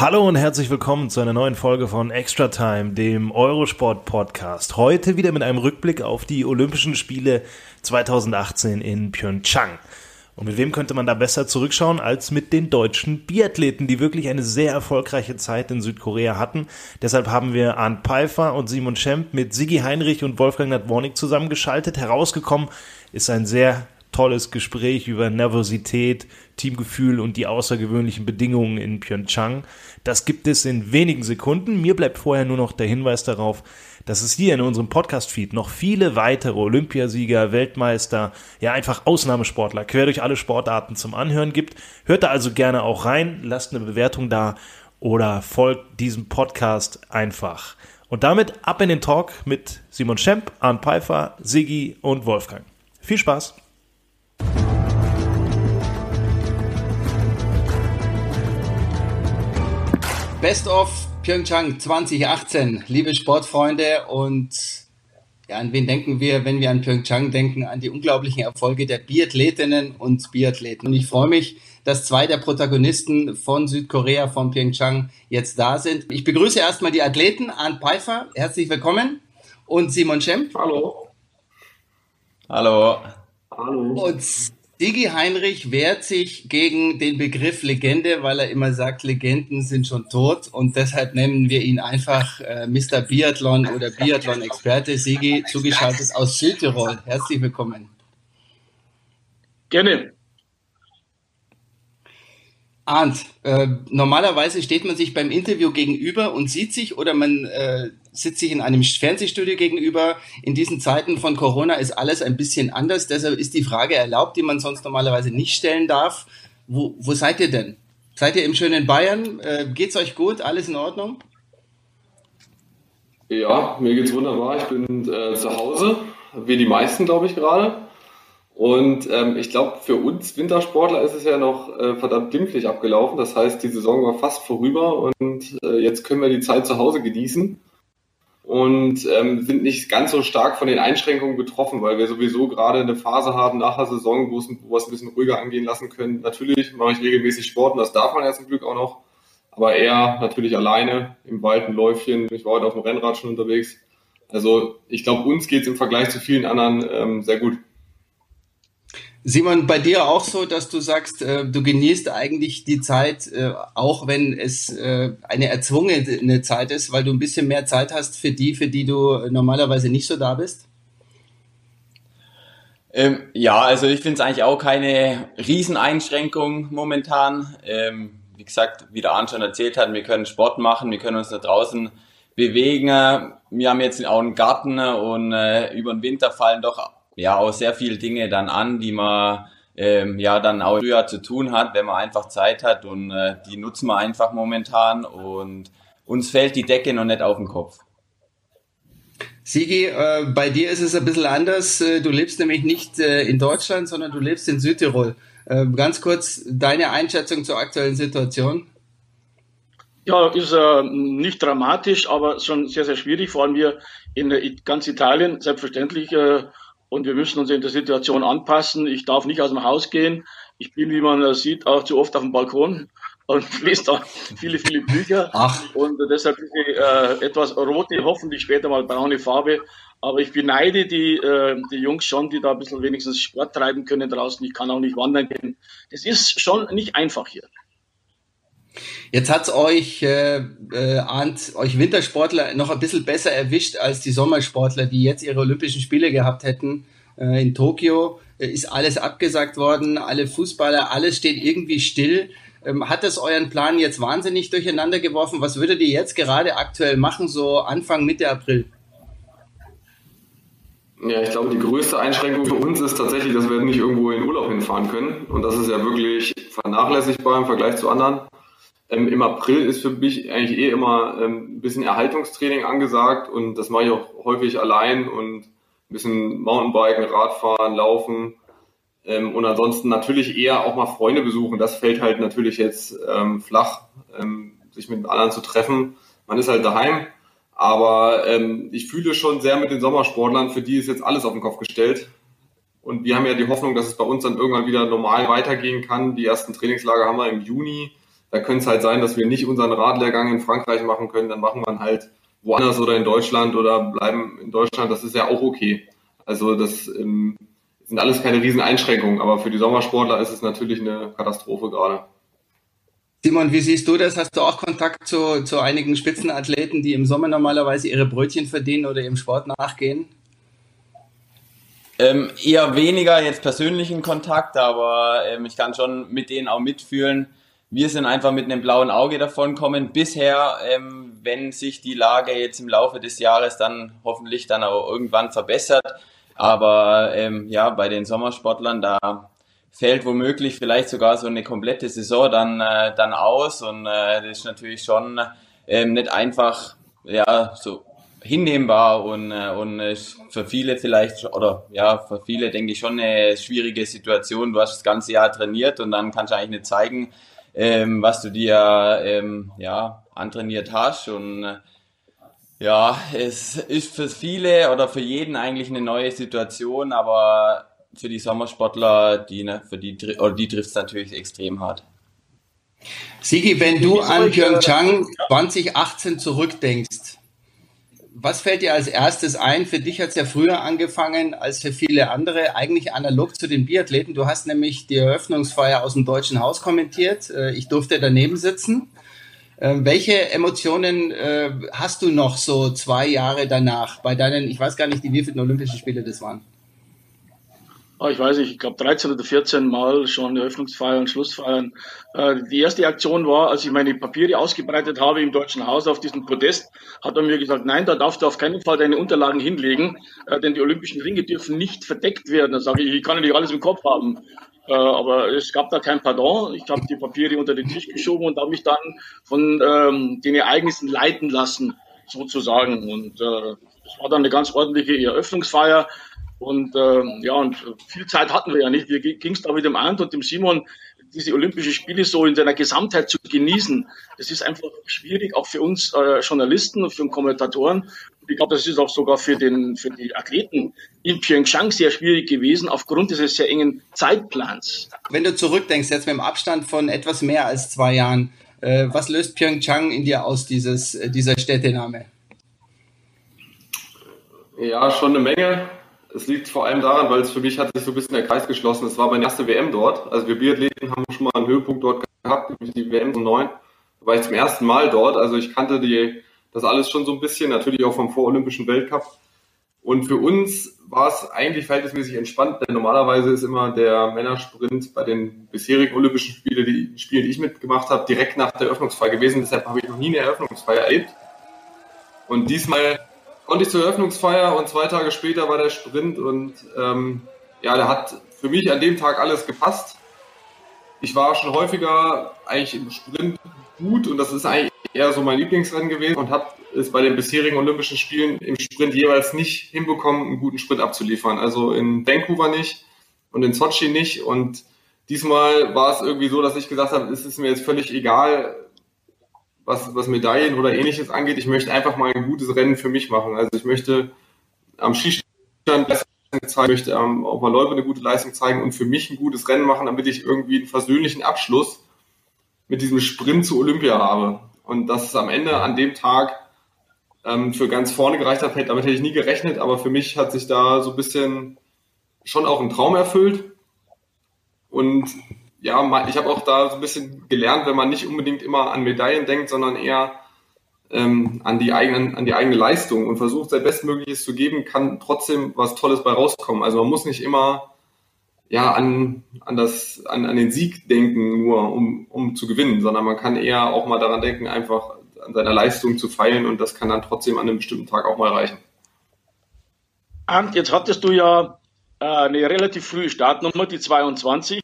Hallo und herzlich willkommen zu einer neuen Folge von Extra Time, dem Eurosport Podcast. Heute wieder mit einem Rückblick auf die Olympischen Spiele 2018 in Pyeongchang. Und mit wem könnte man da besser zurückschauen als mit den deutschen Biathleten, die wirklich eine sehr erfolgreiche Zeit in Südkorea hatten. Deshalb haben wir Arndt Pfeiffer und Simon Schemp mit Sigi Heinrich und Wolfgang Nadwornik zusammengeschaltet. Herausgekommen ist ein sehr tolles Gespräch über Nervosität, Teamgefühl und die außergewöhnlichen Bedingungen in Pyeongchang. Das gibt es in wenigen Sekunden. Mir bleibt vorher nur noch der Hinweis darauf, dass es hier in unserem Podcast-Feed noch viele weitere Olympiasieger, Weltmeister, ja einfach Ausnahmesportler quer durch alle Sportarten zum Anhören gibt. Hört da also gerne auch rein, lasst eine Bewertung da oder folgt diesem Podcast einfach. Und damit ab in den Talk mit Simon Schemp, Arndt Pfeiffer, Siggi und Wolfgang. Viel Spaß! Best of Pyeongchang 2018, liebe Sportfreunde und ja, an wen denken wir, wenn wir an Pyeongchang denken? An die unglaublichen Erfolge der Biathletinnen und Biathleten. Und ich freue mich, dass zwei der Protagonisten von Südkorea, von Pyeongchang, jetzt da sind. Ich begrüße erstmal die Athleten, Arndt Pfeiffer, herzlich willkommen, und Simon Schemp. Hallo. Hallo. Hallo. Und Digi Heinrich wehrt sich gegen den Begriff Legende, weil er immer sagt, Legenden sind schon tot und deshalb nennen wir ihn einfach äh, Mr. Biathlon oder Biathlon-Experte. Sigi, zugeschaltet aus Südtirol. Herzlich willkommen. Gerne. Arndt, äh, normalerweise steht man sich beim Interview gegenüber und sieht sich oder man äh, sitzt sich in einem Fernsehstudio gegenüber. In diesen Zeiten von Corona ist alles ein bisschen anders. Deshalb ist die Frage erlaubt, die man sonst normalerweise nicht stellen darf. Wo, wo seid ihr denn? Seid ihr im schönen Bayern? Äh, geht's euch gut? Alles in Ordnung? Ja, mir geht's wunderbar. Ich bin äh, zu Hause, wie die meisten, glaube ich, gerade. Und ähm, ich glaube, für uns Wintersportler ist es ja noch äh, verdammt glimpflich abgelaufen. Das heißt, die Saison war fast vorüber und äh, jetzt können wir die Zeit zu Hause genießen und ähm, sind nicht ganz so stark von den Einschränkungen betroffen, weil wir sowieso gerade eine Phase haben nach der Saison, wo, es, wo wir es ein bisschen ruhiger angehen lassen können. Natürlich mache ich regelmäßig Sport und das darf man ja zum Glück auch noch, aber eher natürlich alleine im Wald ein Läufchen. Ich war heute auf dem Rennrad schon unterwegs. Also ich glaube, uns geht es im Vergleich zu vielen anderen ähm, sehr gut. Simon, bei dir auch so, dass du sagst, äh, du genießt eigentlich die Zeit, äh, auch wenn es äh, eine erzwungene Zeit ist, weil du ein bisschen mehr Zeit hast für die, für die du normalerweise nicht so da bist? Ähm, ja, also ich finde es eigentlich auch keine Rieseneinschränkung momentan. Ähm, wie gesagt, wie der Arndt schon erzählt hat, wir können Sport machen, wir können uns da draußen bewegen. Wir haben jetzt auch einen Garten und äh, über den Winter fallen doch ja auch sehr viele Dinge dann an, die man ähm, ja dann auch früher zu tun hat, wenn man einfach Zeit hat und äh, die nutzen wir einfach momentan und uns fällt die Decke noch nicht auf den Kopf. Sigi, äh, bei dir ist es ein bisschen anders. Äh, du lebst nämlich nicht äh, in Deutschland, sondern du lebst in Südtirol. Äh, ganz kurz deine Einschätzung zur aktuellen Situation. Ja, ist äh, nicht dramatisch, aber schon sehr, sehr schwierig. Vor allem hier in äh, ganz Italien, selbstverständlich äh, und wir müssen uns in der Situation anpassen. Ich darf nicht aus dem Haus gehen. Ich bin, wie man sieht, auch zu oft auf dem Balkon und lese da viele, viele Bücher. Ach. Und deshalb diese äh, etwas rote, hoffentlich später mal braune Farbe. Aber ich beneide die, äh, die Jungs schon, die da ein bisschen wenigstens Sport treiben können draußen. Ich kann auch nicht wandern gehen. Das ist schon nicht einfach hier. Jetzt hat's euch, äh, äh, Arndt, euch Wintersportler noch ein bisschen besser erwischt als die Sommersportler, die jetzt ihre Olympischen Spiele gehabt hätten äh, in Tokio. Äh, ist alles abgesagt worden, alle Fußballer, alles steht irgendwie still. Ähm, hat das euren Plan jetzt wahnsinnig durcheinander geworfen? Was würdet ihr jetzt gerade aktuell machen, so Anfang, Mitte April? Ja, ich glaube, die größte Einschränkung für uns ist tatsächlich, dass wir nicht irgendwo in Urlaub hinfahren können. Und das ist ja wirklich vernachlässigbar im Vergleich zu anderen. Ähm, Im April ist für mich eigentlich eh immer ähm, ein bisschen Erhaltungstraining angesagt und das mache ich auch häufig allein und ein bisschen Mountainbiken, Radfahren, Laufen ähm, und ansonsten natürlich eher auch mal Freunde besuchen. Das fällt halt natürlich jetzt ähm, flach, ähm, sich mit anderen zu treffen. Man ist halt daheim, aber ähm, ich fühle schon sehr mit den Sommersportlern, für die ist jetzt alles auf den Kopf gestellt. Und wir haben ja die Hoffnung, dass es bei uns dann irgendwann wieder normal weitergehen kann. Die ersten Trainingslager haben wir im Juni. Da könnte es halt sein, dass wir nicht unseren Radlehrgang in Frankreich machen können. Dann machen wir halt woanders oder in Deutschland oder bleiben in Deutschland. Das ist ja auch okay. Also das ähm, sind alles keine riesen Einschränkungen, aber für die Sommersportler ist es natürlich eine Katastrophe gerade. Simon, wie siehst du das? Hast du auch Kontakt zu, zu einigen Spitzenathleten, die im Sommer normalerweise ihre Brötchen verdienen oder im Sport nachgehen? Ähm, eher weniger jetzt persönlichen Kontakt, aber ähm, ich kann schon mit denen auch mitfühlen. Wir sind einfach mit einem blauen Auge davon kommen. Bisher, ähm, wenn sich die Lage jetzt im Laufe des Jahres dann hoffentlich dann auch irgendwann verbessert. Aber ähm, ja, bei den Sommersportlern, da fällt womöglich vielleicht sogar so eine komplette Saison dann, äh, dann aus. Und äh, das ist natürlich schon ähm, nicht einfach ja, so hinnehmbar und, äh, und für viele vielleicht, oder ja, für viele denke ich schon eine schwierige Situation. Du hast das ganze Jahr trainiert und dann kannst du eigentlich nicht zeigen, ähm, was du dir ähm, ja, antrainiert hast. Und äh, ja, es ist für viele oder für jeden eigentlich eine neue Situation, aber für die Sommersportler, die, ne, für die, oder die trifft es natürlich extrem hart. Sigi, wenn du an Pyeongchang 2018 zurückdenkst, was fällt dir als erstes ein? Für dich hat es ja früher angefangen als für viele andere, eigentlich analog zu den Biathleten. Du hast nämlich die Eröffnungsfeier aus dem Deutschen Haus kommentiert. Äh, ich durfte daneben sitzen. Ähm, welche Emotionen äh, hast du noch so zwei Jahre danach bei deinen, ich weiß gar nicht, die wievielten Olympischen Spiele das waren? Ah, ich weiß nicht, ich glaube 13 oder 14 Mal schon Eröffnungsfeiern, Schlussfeiern. Äh, die erste Aktion war, als ich meine Papiere ausgebreitet habe im Deutschen Haus auf diesem Podest, hat er mir gesagt, nein, da darfst du auf keinen Fall deine Unterlagen hinlegen, äh, denn die Olympischen Ringe dürfen nicht verdeckt werden. Da sage ich, ich kann ja nicht alles im Kopf haben. Äh, aber es gab da kein Pardon. Ich habe die Papiere unter den Tisch geschoben und habe mich dann von ähm, den Ereignissen leiten lassen, sozusagen. Und äh, das war dann eine ganz ordentliche Eröffnungsfeier. Und äh, ja, und viel Zeit hatten wir ja nicht. Wir ging es da mit dem Arndt und dem Simon, diese Olympischen Spiele so in seiner Gesamtheit zu genießen. Das ist einfach schwierig, auch für uns äh, Journalisten und für Kommentatoren. Und ich glaube, das ist auch sogar für, den, für die Athleten in Pyeongchang sehr schwierig gewesen, aufgrund dieses sehr engen Zeitplans. Wenn du zurückdenkst, jetzt mit dem Abstand von etwas mehr als zwei Jahren, äh, was löst Pyeongchang in dir aus, dieses, äh, dieser Städtename? Ja, schon eine Menge es liegt vor allem daran, weil es für mich hat sich so ein bisschen der Kreis geschlossen. Es war meine erste WM dort. Also wir Biathleten haben schon mal einen Höhepunkt dort gehabt, die WM so 9. Da war ich zum ersten Mal dort. Also ich kannte die, das alles schon so ein bisschen, natürlich auch vom vorolympischen Weltcup. Und für uns war es eigentlich verhältnismäßig entspannt, denn normalerweise ist immer der Männersprint bei den bisherigen Olympischen Spielen, die Spiele, die ich mitgemacht habe, direkt nach der Eröffnungsfeier gewesen. Deshalb habe ich noch nie eine Eröffnungsfeier erlebt. Und diesmal konnte ich zur Eröffnungsfeier und zwei Tage später war der Sprint und ähm, ja, da hat für mich an dem Tag alles gepasst. Ich war schon häufiger eigentlich im Sprint gut und das ist eigentlich eher so mein Lieblingsrennen gewesen und habe es bei den bisherigen Olympischen Spielen im Sprint jeweils nicht hinbekommen, einen guten Sprint abzuliefern. Also in Vancouver nicht und in Sochi nicht und diesmal war es irgendwie so, dass ich gesagt habe, es ist mir jetzt völlig egal, was, was Medaillen oder ähnliches angeht. Ich möchte einfach mal ein gutes Rennen für mich machen. Also ich möchte am Skistand zeigen, möchte am, auf der Loipe eine gute Leistung zeigen und für mich ein gutes Rennen machen, damit ich irgendwie einen versöhnlichen Abschluss mit diesem Sprint zu Olympia habe. Und dass es am Ende an dem Tag ähm, für ganz vorne gereicht hat, damit hätte ich nie gerechnet, aber für mich hat sich da so ein bisschen schon auch ein Traum erfüllt. Und ja, ich habe auch da so ein bisschen gelernt, wenn man nicht unbedingt immer an Medaillen denkt, sondern eher ähm, an, die eigenen, an die eigene Leistung und versucht, sein Bestmögliches zu geben, kann trotzdem was Tolles bei rauskommen. Also man muss nicht immer ja, an, an, das, an, an den Sieg denken, nur um, um zu gewinnen, sondern man kann eher auch mal daran denken, einfach an seiner Leistung zu feilen und das kann dann trotzdem an einem bestimmten Tag auch mal reichen. Arndt, jetzt hattest du ja äh, eine relativ frühe Startnummer, die 22.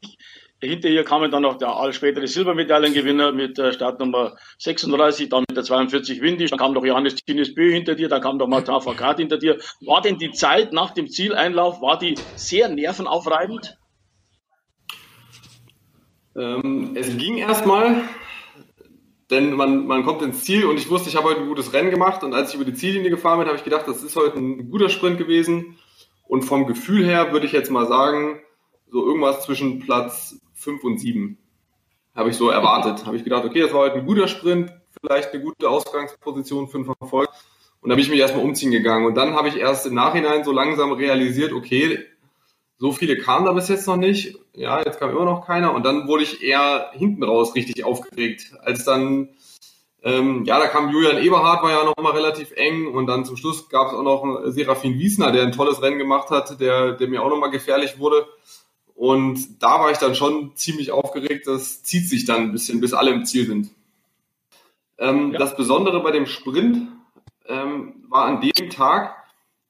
Hinter ihr kamen dann noch der spätere Silbermedaillengewinner mit der Startnummer 36, dann mit der 42 Windisch, dann kam noch Johannes Tines Bö hinter dir, dann kam noch Martin Fakat hinter dir. War denn die Zeit nach dem Zieleinlauf, war die sehr nervenaufreibend? Ähm, es ging erstmal, denn man, man kommt ins Ziel und ich wusste, ich habe heute ein gutes Rennen gemacht und als ich über die Ziellinie gefahren bin, habe ich gedacht, das ist heute ein guter Sprint gewesen und vom Gefühl her würde ich jetzt mal sagen, so irgendwas zwischen Platz 5 und 7 habe ich so erwartet. Habe ich gedacht, okay, das war heute ein guter Sprint, vielleicht eine gute Ausgangsposition für einen Verfolg. Und da bin ich mich erstmal umziehen gegangen. Und dann habe ich erst im Nachhinein so langsam realisiert, okay, so viele kamen da bis jetzt noch nicht. Ja, jetzt kam immer noch keiner. Und dann wurde ich eher hinten raus richtig aufgeregt, als dann, ähm, ja, da kam Julian Eberhardt, war ja noch mal relativ eng. Und dann zum Schluss gab es auch noch Serafin Wiesner, der ein tolles Rennen gemacht hat, der, der mir auch noch mal gefährlich wurde. Und da war ich dann schon ziemlich aufgeregt. Das zieht sich dann ein bisschen, bis alle im Ziel sind. Ähm, ja. Das Besondere bei dem Sprint ähm, war an dem Tag,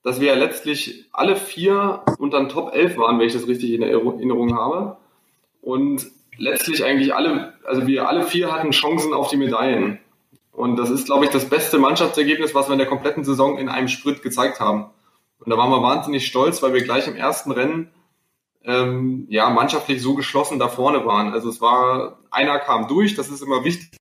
dass wir ja letztlich alle vier unter den Top 11 waren, wenn ich das richtig in Erinnerung habe. Und letztlich eigentlich alle, also wir alle vier hatten Chancen auf die Medaillen. Und das ist, glaube ich, das beste Mannschaftsergebnis, was wir in der kompletten Saison in einem Sprint gezeigt haben. Und da waren wir wahnsinnig stolz, weil wir gleich im ersten Rennen ähm, ja mannschaftlich so geschlossen da vorne waren. Also es war, einer kam durch, das ist immer wichtig,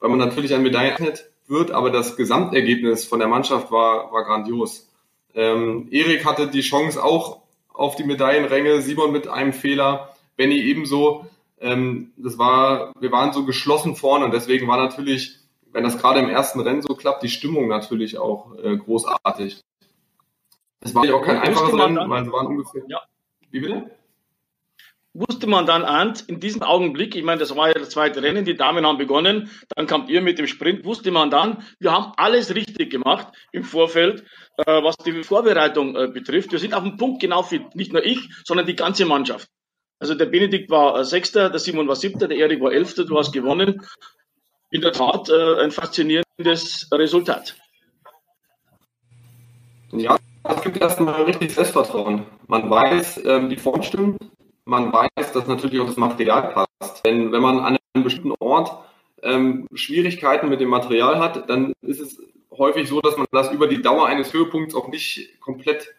weil man natürlich an Medaillen wird, aber das Gesamtergebnis von der Mannschaft war, war grandios. Ähm, Erik hatte die Chance auch auf die Medaillenränge, Simon mit einem Fehler, Benny ebenso. Ähm, das war, wir waren so geschlossen vorne und deswegen war natürlich, wenn das gerade im ersten Rennen so klappt, die Stimmung natürlich auch äh, großartig. Es war auch kein einfaches Rennen, weil es waren ungefähr. Ja. Wie bitte? wusste man dann an, in diesem Augenblick, ich meine, das war ja das zweite Rennen, die Damen haben begonnen, dann kamt ihr mit dem Sprint, wusste man dann, wir haben alles richtig gemacht im Vorfeld, äh, was die Vorbereitung äh, betrifft. Wir sind auf dem Punkt genau wie nicht nur ich, sondern die ganze Mannschaft. Also der Benedikt war äh, Sechster, der Simon war Siebter, der Erik war Elfter, du hast gewonnen. In der Tat äh, ein faszinierendes Resultat. Ja, es gibt erstmal richtig Selbstvertrauen. Man weiß, ähm, die Form stimmt, man weiß, dass natürlich auch das Material passt. Denn wenn man an einem bestimmten Ort ähm, Schwierigkeiten mit dem Material hat, dann ist es häufig so, dass man das über die Dauer eines Höhepunkts auch nicht komplett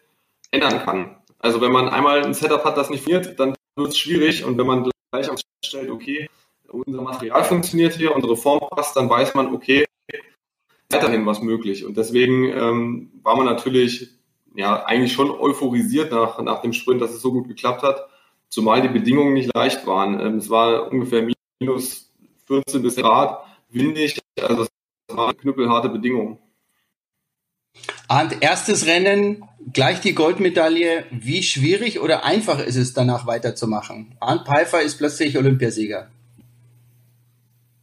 ändern kann. Also wenn man einmal ein Setup hat, das nicht funktioniert, dann wird es schwierig und wenn man gleich stellt, okay, unser Material funktioniert hier, unsere Form passt, dann weiß man, okay, weiterhin was möglich. Und deswegen ähm, war man natürlich ja eigentlich schon euphorisiert nach, nach dem Sprint, dass es so gut geklappt hat zumal die Bedingungen nicht leicht waren. Ähm, es war ungefähr minus 14 bis Grad, windig, also es waren knüppelharte Bedingungen. Arndt, erstes Rennen, gleich die Goldmedaille. Wie schwierig oder einfach ist es danach weiterzumachen? Arndt Pfeiffer ist plötzlich Olympiasieger.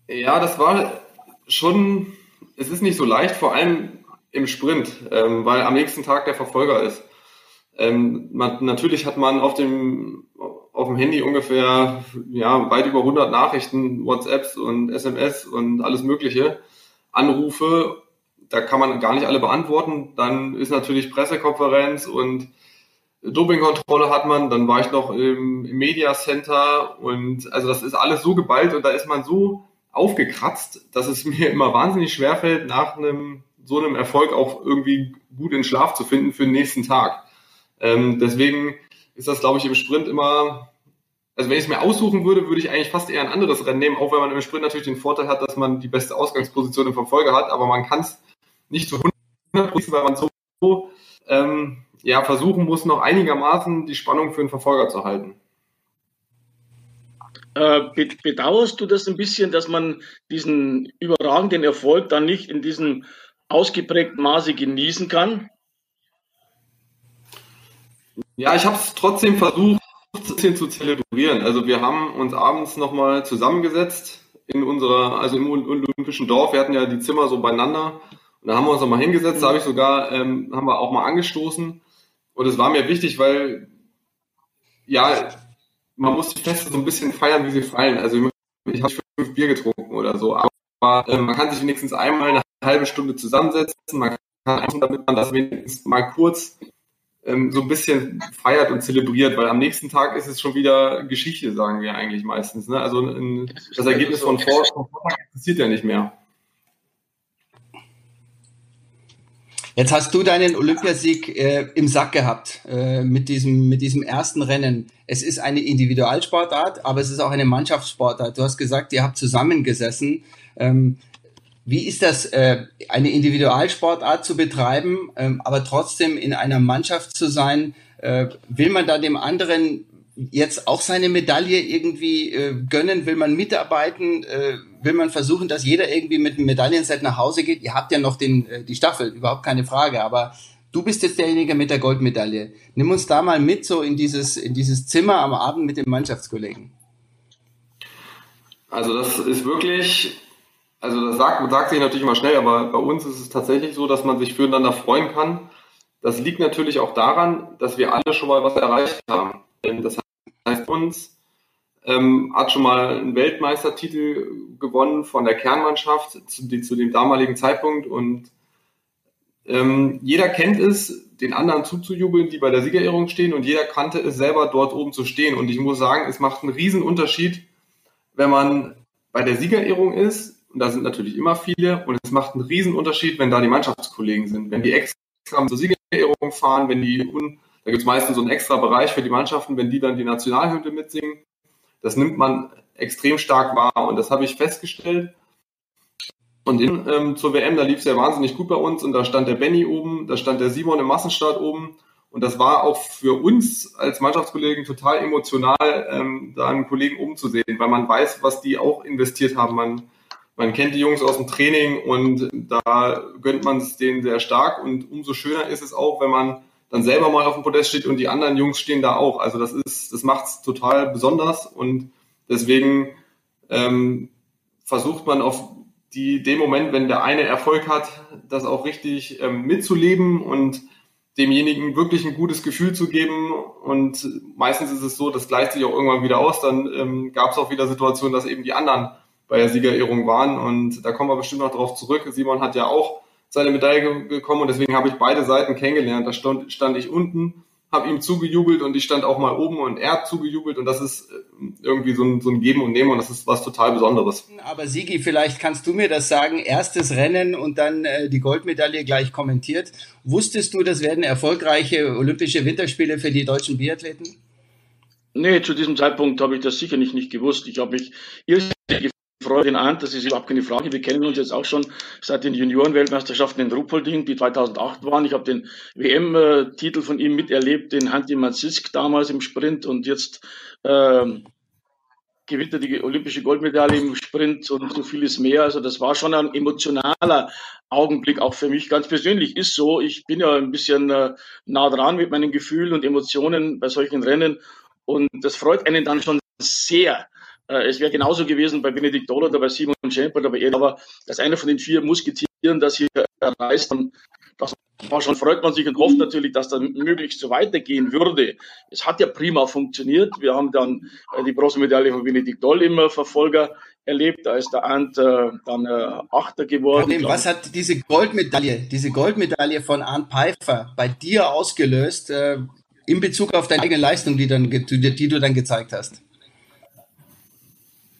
Ja, das war schon, es ist nicht so leicht, vor allem im Sprint, ähm, weil am nächsten Tag der Verfolger ist. Ähm, man, natürlich hat man auf dem, auf dem Handy ungefähr ja, weit über 100 Nachrichten, WhatsApps und SMS und alles Mögliche, Anrufe. Da kann man gar nicht alle beantworten. Dann ist natürlich Pressekonferenz und Dopingkontrolle hat man. Dann war ich noch im, im Media Center und also das ist alles so geballt und da ist man so aufgekratzt, dass es mir immer wahnsinnig schwerfällt, nach einem so einem Erfolg auch irgendwie gut in Schlaf zu finden für den nächsten Tag. Ähm, deswegen ist das, glaube ich, im Sprint immer, also wenn ich es mir aussuchen würde, würde ich eigentlich fast eher ein anderes Rennen nehmen, auch wenn man im Sprint natürlich den Vorteil hat, dass man die beste Ausgangsposition im Verfolger hat, aber man kann es nicht zu 100 Prozent, weil man so ähm, ja, versuchen muss, noch einigermaßen die Spannung für den Verfolger zu halten. Äh, bedauerst du das ein bisschen, dass man diesen überragenden Erfolg dann nicht in diesem ausgeprägten Maße genießen kann? Ja, ich habe es trotzdem versucht, ein bisschen zu zelebrieren. Also wir haben uns abends nochmal zusammengesetzt in unserer, also im Olympischen Dorf. Wir hatten ja die Zimmer so beieinander. Und da haben wir uns nochmal hingesetzt, da habe ich sogar, ähm, haben wir auch mal angestoßen. Und es war mir wichtig, weil, ja, man muss die Feste so ein bisschen feiern, wie sie fallen. Also ich habe fünf Bier getrunken oder so. Aber äh, man kann sich wenigstens einmal eine halbe Stunde zusammensetzen. Man kann, damit man das wenigstens mal kurz ähm, so ein bisschen feiert und zelebriert, weil am nächsten Tag ist es schon wieder Geschichte, sagen wir eigentlich meistens. Ne? Also ein, das Ergebnis von vor, von Vortag existiert ja nicht mehr. Jetzt hast du deinen Olympiasieg äh, im Sack gehabt äh, mit, diesem, mit diesem ersten Rennen. Es ist eine Individualsportart, aber es ist auch eine Mannschaftssportart. Du hast gesagt, ihr habt zusammengesessen. Ähm, wie ist das, äh, eine Individualsportart zu betreiben, ähm, aber trotzdem in einer Mannschaft zu sein? Äh, will man da dem anderen jetzt auch seine Medaille irgendwie äh, gönnen? Will man mitarbeiten? Äh, will man versuchen, dass jeder irgendwie mit einem Medaillenset nach Hause geht? Ihr habt ja noch den, äh, die Staffel, überhaupt keine Frage, aber du bist jetzt derjenige mit der Goldmedaille. Nimm uns da mal mit so in dieses, in dieses Zimmer am Abend mit den Mannschaftskollegen. Also das ist wirklich also das sagt, sagt sich natürlich immer schnell, aber bei uns ist es tatsächlich so, dass man sich füreinander freuen kann. Das liegt natürlich auch daran, dass wir alle schon mal was erreicht haben. Das heißt, uns ähm, hat schon mal einen Weltmeistertitel gewonnen von der Kernmannschaft zu, die, zu dem damaligen Zeitpunkt und ähm, jeder kennt es, den anderen zuzujubeln, die bei der Siegerehrung stehen und jeder kannte es selber dort oben zu stehen. Und ich muss sagen, es macht einen riesen Unterschied, wenn man bei der Siegerehrung ist und da sind natürlich immer viele. Und es macht einen riesen Unterschied, wenn da die Mannschaftskollegen sind. Wenn die extra zur Siegerehrung fahren, wenn die, da gibt es meistens so einen extra Bereich für die Mannschaften, wenn die dann die Nationalhymne mitsingen. Das nimmt man extrem stark wahr. Und das habe ich festgestellt. Und in, ähm, zur WM, da lief es ja wahnsinnig gut bei uns. Und da stand der Benny oben, da stand der Simon im Massenstart oben. Und das war auch für uns als Mannschaftskollegen total emotional, ähm, da einen Kollegen umzusehen, weil man weiß, was die auch investiert haben. Man man kennt die Jungs aus dem Training und da gönnt man es denen sehr stark und umso schöner ist es auch, wenn man dann selber mal auf dem Podest steht und die anderen Jungs stehen da auch. Also das ist, das macht es total besonders und deswegen ähm, versucht man auf die, dem Moment, wenn der eine Erfolg hat, das auch richtig ähm, mitzuleben und demjenigen wirklich ein gutes Gefühl zu geben. Und meistens ist es so, das gleicht sich auch irgendwann wieder aus. Dann ähm, gab es auch wieder Situationen, dass eben die anderen bei der Siegerehrung waren. Und da kommen wir bestimmt noch drauf zurück. Simon hat ja auch seine Medaille bekommen und deswegen habe ich beide Seiten kennengelernt. Da stand, stand ich unten, habe ihm zugejubelt und ich stand auch mal oben und er hat zugejubelt und das ist äh, irgendwie so ein, so ein Geben und Nehmen und das ist was total Besonderes. Aber Sigi, vielleicht kannst du mir das sagen, erstes Rennen und dann äh, die Goldmedaille gleich kommentiert. Wusstest du, das werden erfolgreiche Olympische Winterspiele für die deutschen Biathleten? Nee, zu diesem Zeitpunkt habe ich das sicher nicht, nicht gewusst. Ich habe mich irrsinnig freue den an, das ist überhaupt keine Frage. Wir kennen uns jetzt auch schon seit den Juniorenweltmeisterschaften in Ruppolding, die 2008 waren. Ich habe den WM-Titel von ihm miterlebt, den Hanti Manzisk damals im Sprint und jetzt ähm, gewinnt er die olympische Goldmedaille im Sprint und so vieles mehr. Also das war schon ein emotionaler Augenblick, auch für mich ganz persönlich. Ist so, ich bin ja ein bisschen äh, nah dran mit meinen Gefühlen und Emotionen bei solchen Rennen und das freut einen dann schon sehr, äh, es wäre genauso gewesen bei Benedikt Doll oder bei Simon Schemper oder bei er, aber dass einer von den vier Musketieren das hier erreicht, dann das war schon, freut man sich und hofft natürlich, dass das möglichst so weitergehen würde. Es hat ja prima funktioniert. Wir haben dann äh, die Bronzemedaille von Benedikt Doll im Verfolger erlebt. Da ist der Arndt äh, dann äh, Achter geworden. Problem, was hat diese Goldmedaille, diese Goldmedaille von Arndt Pfeiffer bei dir ausgelöst äh, in Bezug auf deine eigene Leistung, die, dann, die, die du dann gezeigt hast?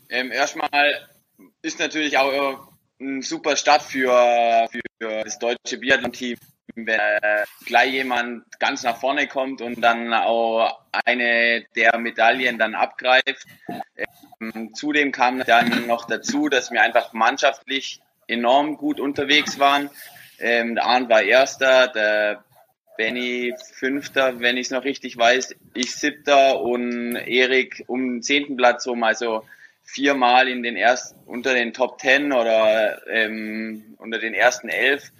Ähm, erstmal ist natürlich auch ein super Start für, für das deutsche Biathlon-Team, wenn äh, gleich jemand ganz nach vorne kommt und dann auch eine der Medaillen dann abgreift. Ähm, zudem kam dann noch dazu, dass wir einfach mannschaftlich enorm gut unterwegs waren. Ähm, der Arndt war Erster, der Benny Fünfter, wenn ich es noch richtig weiß, ich Siebter und Erik um den zehnten Platz rum. Also viermal in den ersten, unter den Top Ten oder ähm, unter den ersten elf.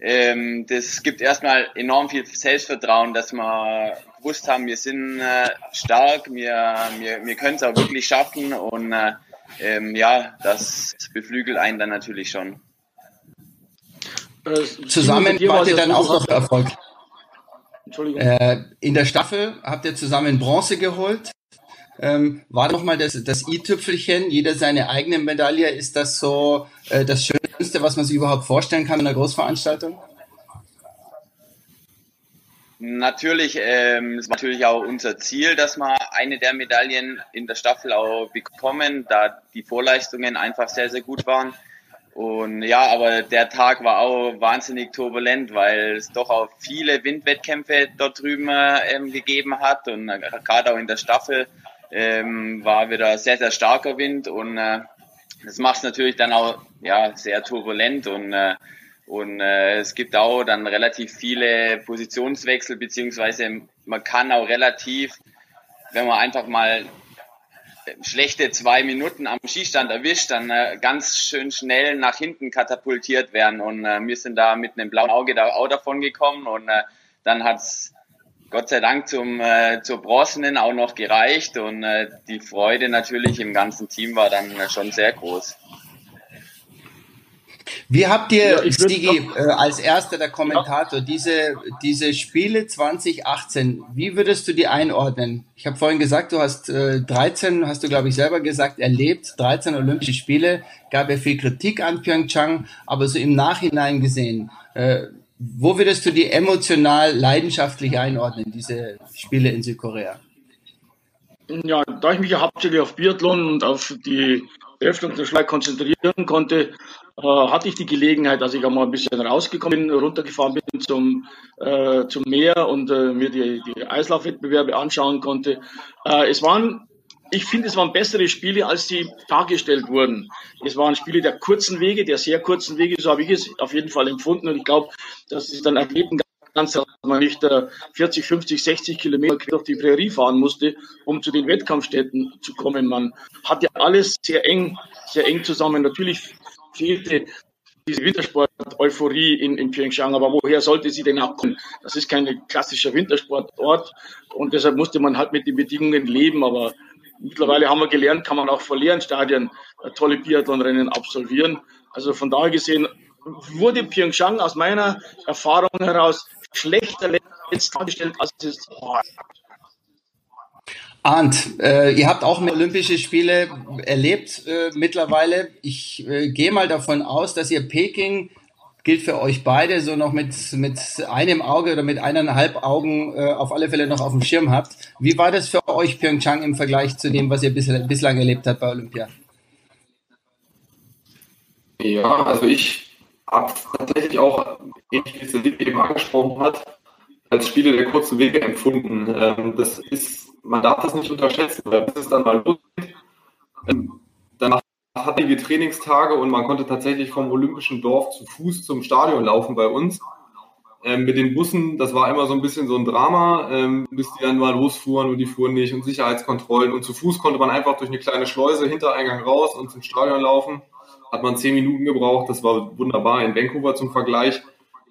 Ähm, das gibt erstmal enorm viel Selbstvertrauen, dass wir gewusst haben, wir sind äh, stark, wir, wir, wir können es auch wirklich schaffen und äh, ähm, ja, das beflügelt einen dann natürlich schon. Äh, zusammen wart ihr dann auch noch Erfolg. Entschuldigung. Äh, in der Staffel habt ihr zusammen Bronze geholt ähm, war nochmal das, das i-Tüpfelchen, jeder seine eigene Medaille. Ist das so äh, das Schönste, was man sich überhaupt vorstellen kann in einer Großveranstaltung? Natürlich ähm, ist natürlich auch unser Ziel, dass wir eine der Medaillen in der Staffel auch bekommen, da die Vorleistungen einfach sehr, sehr gut waren. Und ja, aber der Tag war auch wahnsinnig turbulent, weil es doch auch viele Windwettkämpfe dort drüben ähm, gegeben hat und äh, gerade auch in der Staffel ähm, war wieder sehr, sehr starker Wind und äh, das macht es natürlich dann auch ja, sehr turbulent und äh, und äh, es gibt auch dann relativ viele Positionswechsel, beziehungsweise man kann auch relativ, wenn man einfach mal schlechte zwei Minuten am Skistand erwischt, dann äh, ganz schön schnell nach hinten katapultiert werden. Und äh, wir sind da mit einem blauen Auge da auch davon gekommen. Und äh, dann hat's Gott sei Dank zum, äh, zur Bronzenen auch noch gereicht. Und äh, die Freude natürlich im ganzen Team war dann äh, schon sehr groß. Wie habt ihr, ja, Stigi, äh, als erster der Kommentator, ja. diese, diese Spiele 2018, wie würdest du die einordnen? Ich habe vorhin gesagt, du hast äh, 13, hast du glaube ich selber gesagt, erlebt, 13 Olympische Spiele, gab ja viel Kritik an Pyeongchang, aber so im Nachhinein gesehen, äh, wo würdest du die emotional, leidenschaftlich einordnen, diese Spiele in Südkorea? Ja, da ich mich ja hauptsächlich auf Biathlon und auf die Öffnungsschlag konzentrieren konnte, äh, hatte ich die Gelegenheit, dass ich einmal ein bisschen rausgekommen bin, runtergefahren bin zum, äh, zum Meer und äh, mir die, die Eislaufwettbewerbe anschauen konnte. Äh, es waren, ich finde, es waren bessere Spiele, als sie dargestellt wurden. Es waren Spiele der kurzen Wege, der sehr kurzen Wege, so habe ich es auf jeden Fall empfunden und ich glaube, dass es dann ergeben ganz, dass man nicht 40, 50, 60 Kilometer durch die Prärie fahren musste, um zu den Wettkampfstätten zu kommen. Man hat ja alles sehr eng, sehr eng zusammen. Natürlich fehlte diese Wintersport-Euphorie in, in Pyeongchang, aber woher sollte sie denn auch kommen? Das ist kein klassischer Wintersportort und deshalb musste man halt mit den Bedingungen leben, aber mittlerweile haben wir gelernt, kann man auch vor leeren Stadien äh, tolle Biathlonrennen absolvieren. Also von daher gesehen wurde Pyeongchang aus meiner Erfahrung heraus schlechter letzt dargestellt, als es war. Arndt, äh, ihr habt auch Olympische Spiele erlebt äh, mittlerweile. Ich äh, gehe mal davon aus, dass ihr Peking gilt für euch beide so noch mit, mit einem Auge oder mit eineinhalb Augen äh, auf alle Fälle noch auf dem Schirm habt. Wie war das für euch Pyeongchang im Vergleich zu dem, was ihr bislang, bislang erlebt habt bei Olympia? Ja, also ich habe tatsächlich auch, ähnlich wie es eben angesprochen hat, als Spiele der kurzen Wege empfunden. Ähm, das ist man darf das nicht unterschätzen, weil bis es dann mal losgeht, ähm, hatte wir Trainingstage und man konnte tatsächlich vom Olympischen Dorf zu Fuß zum Stadion laufen bei uns. Ähm, mit den Bussen, das war immer so ein bisschen so ein Drama, ähm, bis die dann mal losfuhren und die fuhren nicht und Sicherheitskontrollen. Und zu Fuß konnte man einfach durch eine kleine Schleuse Hintereingang raus und zum Stadion laufen. Hat man zehn Minuten gebraucht, das war wunderbar in Vancouver zum Vergleich.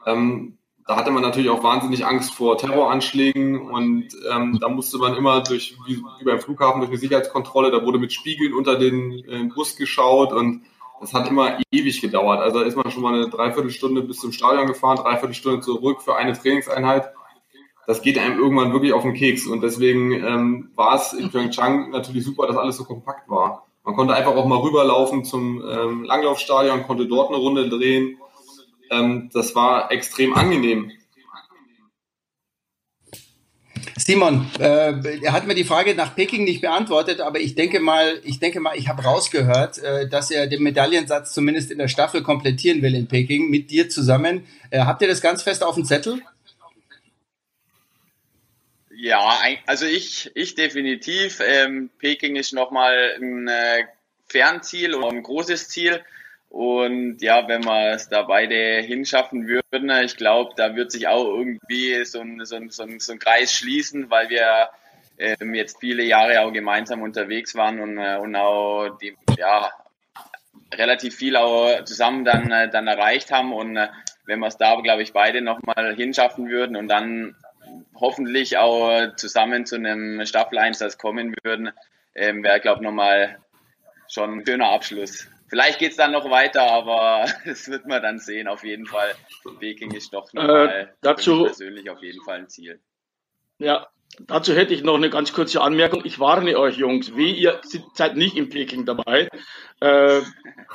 Ähm, da hatte man natürlich auch wahnsinnig Angst vor Terroranschlägen und ähm, da musste man immer durch, wie, wie beim Flughafen, durch eine Sicherheitskontrolle, da wurde mit Spiegeln unter den äh, Bus geschaut und das hat immer ewig gedauert. Also da ist man schon mal eine Dreiviertelstunde bis zum Stadion gefahren, Dreiviertelstunde zurück für eine Trainingseinheit. Das geht einem irgendwann wirklich auf den Keks und deswegen ähm, war es in Pyeongchang natürlich super, dass alles so kompakt war. Man konnte einfach auch mal rüberlaufen zum ähm, Langlaufstadion, konnte dort eine Runde drehen ähm, das war extrem angenehm. Simon, äh, er hat mir die Frage nach Peking nicht beantwortet, aber ich denke mal, ich denke mal, ich habe rausgehört, äh, dass er den Medaillensatz zumindest in der Staffel komplettieren will in Peking mit dir zusammen. Äh, habt ihr das ganz fest auf dem Zettel? Ja, also ich, ich definitiv. Ähm, Peking ist nochmal ein äh, Fernziel und ein großes Ziel. Und ja, wenn wir es da beide hinschaffen würden, ich glaube, da wird sich auch irgendwie so ein, so ein, so ein, so ein Kreis schließen, weil wir ähm, jetzt viele Jahre auch gemeinsam unterwegs waren und, äh, und auch die, ja, relativ viel auch zusammen dann, äh, dann erreicht haben. Und äh, wenn wir es da, glaube ich, beide nochmal hinschaffen würden und dann hoffentlich auch zusammen zu einem Staffeleinsatz kommen würden, ähm, wäre, glaube ich, nochmal schon ein schöner Abschluss. Vielleicht geht es dann noch weiter, aber das wird man dann sehen. Auf jeden Fall. Peking ist doch nochmal äh, dazu, persönlich auf jeden Fall ein Ziel. Ja, dazu hätte ich noch eine ganz kurze Anmerkung. Ich warne euch, Jungs, wie ihr seid nicht in Peking dabei. Äh,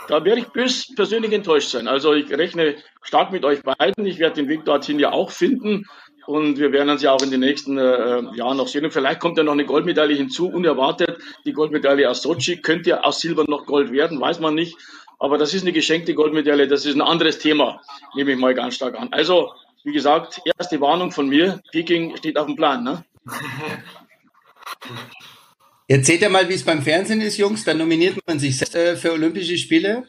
da werde ich bös persönlich enttäuscht sein. Also ich rechne stark mit euch beiden. Ich werde den Weg dorthin ja auch finden. Und wir werden uns ja auch in den nächsten äh, Jahren noch sehen. Und vielleicht kommt ja noch eine Goldmedaille hinzu, unerwartet. Die Goldmedaille aus Sochi könnte ja aus Silber noch Gold werden, weiß man nicht. Aber das ist eine geschenkte Goldmedaille, das ist ein anderes Thema, nehme ich mal ganz stark an. Also, wie gesagt, erste Warnung von mir, Peking steht auf dem Plan. Ne? Erzählt ja mal, wie es beim Fernsehen ist, Jungs. Da nominiert man sich äh, für Olympische Spiele.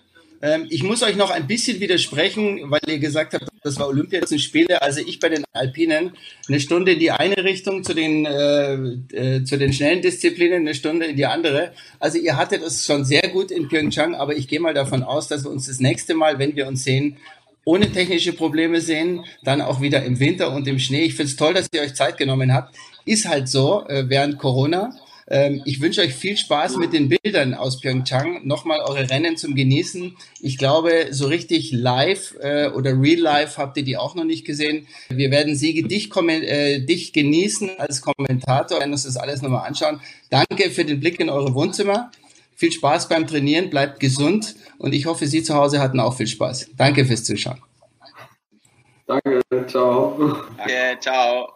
Ähm, ich muss euch noch ein bisschen widersprechen, weil ihr gesagt habt, das war Olympia, das Spiele. Also ich bei den Alpinen eine Stunde in die eine Richtung zu den, äh, äh, zu den schnellen Disziplinen, eine Stunde in die andere. Also ihr hattet es schon sehr gut in Pyeongchang, aber ich gehe mal davon aus, dass wir uns das nächste Mal, wenn wir uns sehen, ohne technische Probleme sehen, dann auch wieder im Winter und im Schnee. Ich finde es toll, dass ihr euch Zeit genommen habt. Ist halt so äh, während Corona. Ähm, ich wünsche euch viel Spaß mit den Bildern aus Pyeongchang. Nochmal eure Rennen zum Genießen. Ich glaube, so richtig live äh, oder real life habt ihr die auch noch nicht gesehen. Wir werden sie dich, äh, dich genießen als Kommentator, werden uns das alles nochmal anschauen. Danke für den Blick in eure Wohnzimmer. Viel Spaß beim Trainieren, bleibt gesund und ich hoffe, Sie zu Hause hatten auch viel Spaß. Danke fürs Zuschauen. Danke, ciao. Danke, ciao.